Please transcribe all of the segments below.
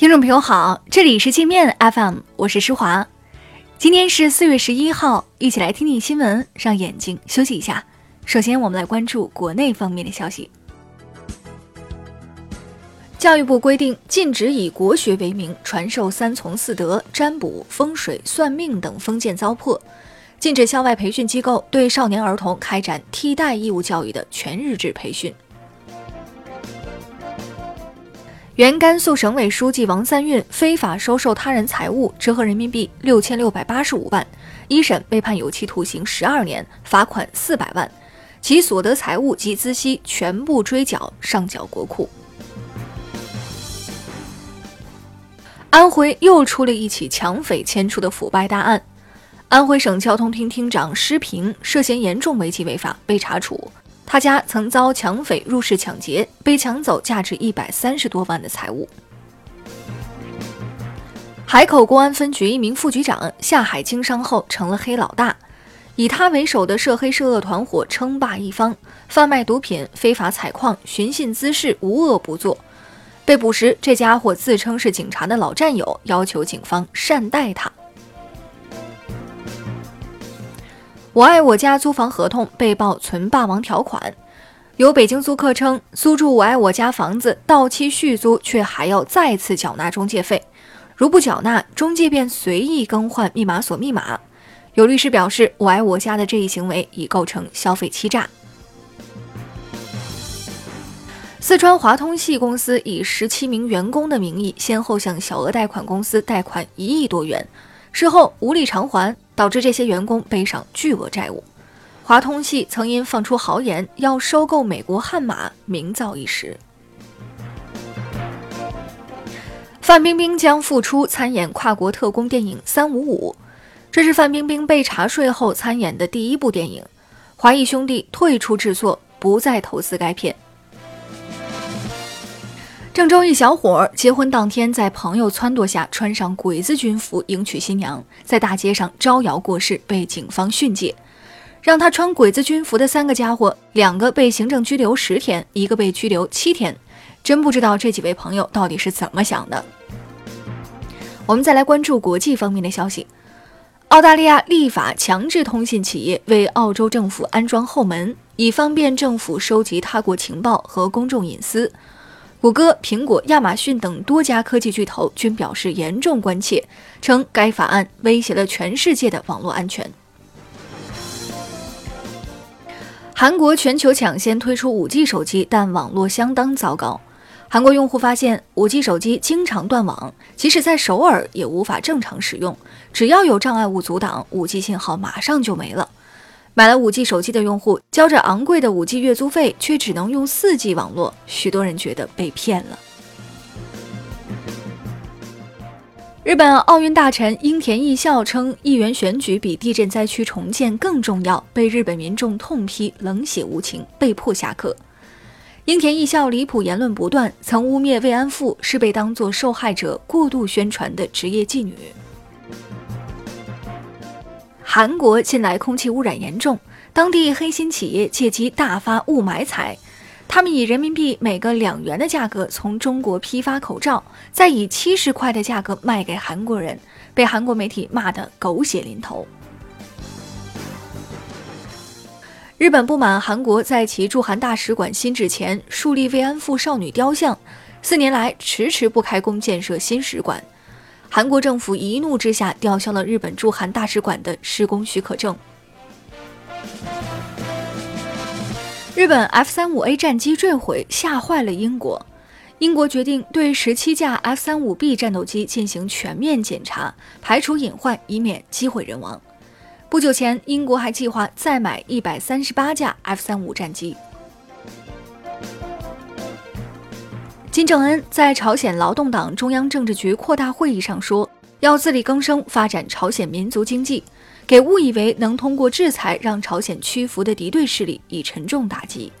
听众朋友好，这里是界面 FM，我是施华。今天是四月十一号，一起来听听新闻，让眼睛休息一下。首先，我们来关注国内方面的消息。教育部规定，禁止以国学为名传授三从四德、占卜、风水、算命等封建糟粕，禁止校外培训机构对少年儿童开展替代义务教育的全日制培训。原甘肃省委书记王三运非法收受他人财物，折合人民币六千六百八十五万，一审被判有期徒刑十二年，罚款四百万，其所得财物及孳息全部追缴上缴国库。安徽又出了一起抢匪牵出的腐败大案，安徽省交通厅厅长施平涉嫌严重违纪违法被查处。他家曾遭抢匪入室抢劫，被抢走价值一百三十多万的财物。海口公安分局一名副局长下海经商后成了黑老大，以他为首的涉黑涉恶团伙称霸一方，贩卖毒品、非法采矿、寻衅滋事，无恶不作。被捕时，这家伙自称是警察的老战友，要求警方善待他。我爱我家租房合同被曝存霸王条款，有北京租客称，租住我爱我家房子到期续租，却还要再次缴纳中介费，如不缴纳，中介便随意更换密码锁密码。有律师表示，我爱我家的这一行为已构成消费欺诈。四川华通系公司以十七名员工的名义，先后向小额贷款公司贷款一亿多元，事后无力偿还。导致这些员工背上巨额债务。华通系曾因放出豪言要收购美国悍马，名噪一时。范冰冰将复出参演跨国特工电影《三五五》，这是范冰冰被查税后参演的第一部电影。华谊兄弟退出制作，不再投资该片。郑州一小伙结婚当天，在朋友撺掇下穿上鬼子军服迎娶新娘，在大街上招摇过市，被警方训诫。让他穿鬼子军服的三个家伙，两个被行政拘留十天，一个被拘留七天。真不知道这几位朋友到底是怎么想的。我们再来关注国际方面的消息：澳大利亚立法强制通信企业为澳洲政府安装后门，以方便政府收集他国情报和公众隐私。谷歌、苹果、亚马逊等多家科技巨头均表示严重关切，称该法案威胁了全世界的网络安全。韩国全球抢先推出 5G 手机，但网络相当糟糕。韩国用户发现，5G 手机经常断网，即使在首尔也无法正常使用，只要有障碍物阻挡，5G 信号马上就没了。买了 5G 手机的用户交着昂贵的 5G 月租费，却只能用 4G 网络，许多人觉得被骗了。日本奥运大臣樱田义孝称，议员选举比地震灾区重建更重要，被日本民众痛批冷血无情，被迫下课。樱田义孝离谱言论不断，曾污蔑慰安妇是被当作受害者过度宣传的职业妓女。韩国近来空气污染严重，当地黑心企业借机大发雾霾财。他们以人民币每个两元的价格从中国批发口罩，再以七十块的价格卖给韩国人，被韩国媒体骂得狗血淋头。日本不满韩国在其驻韩大使馆新址前树立慰安妇少女雕像，四年来迟迟不开工建设新使馆。韩国政府一怒之下吊销了日本驻韩大使馆的施工许可证。日本 F 三五 A 战机坠毁，吓坏了英国。英国决定对十七架 F 三五 B 战斗机进行全面检查，排除隐患，以免机毁人亡。不久前，英国还计划再买一百三十八架 F 三五战机。金正恩在朝鲜劳动党中央政治局扩大会议上说，要自力更生，发展朝鲜民族经济，给误以为能通过制裁让朝鲜屈服的敌对势力以沉重打击。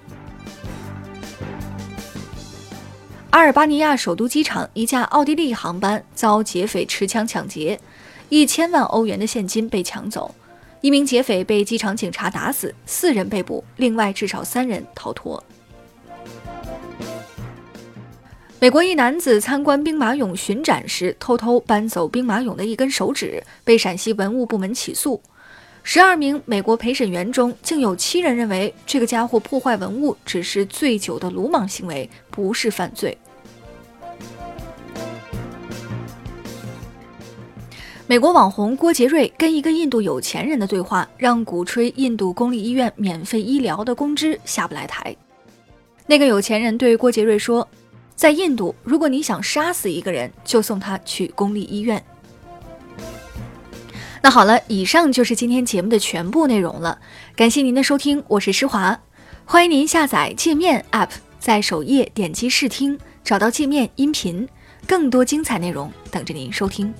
阿尔巴尼亚首都机场一架奥地利航班遭劫匪持枪抢劫，一千万欧元的现金被抢走，一名劫匪被机场警察打死，四人被捕，另外至少三人逃脱。美国一男子参观兵马俑巡展时，偷偷搬走兵马俑的一根手指，被陕西文物部门起诉。十二名美国陪审员中，竟有七人认为这个家伙破坏文物只是醉酒的鲁莽行为，不是犯罪。美国网红郭杰瑞跟一个印度有钱人的对话，让鼓吹印度公立医院免费医疗的公知下不来台。那个有钱人对郭杰瑞说。在印度，如果你想杀死一个人，就送他去公立医院。那好了，以上就是今天节目的全部内容了。感谢您的收听，我是施华，欢迎您下载界面 App，在首页点击试听，找到界面音频，更多精彩内容等着您收听。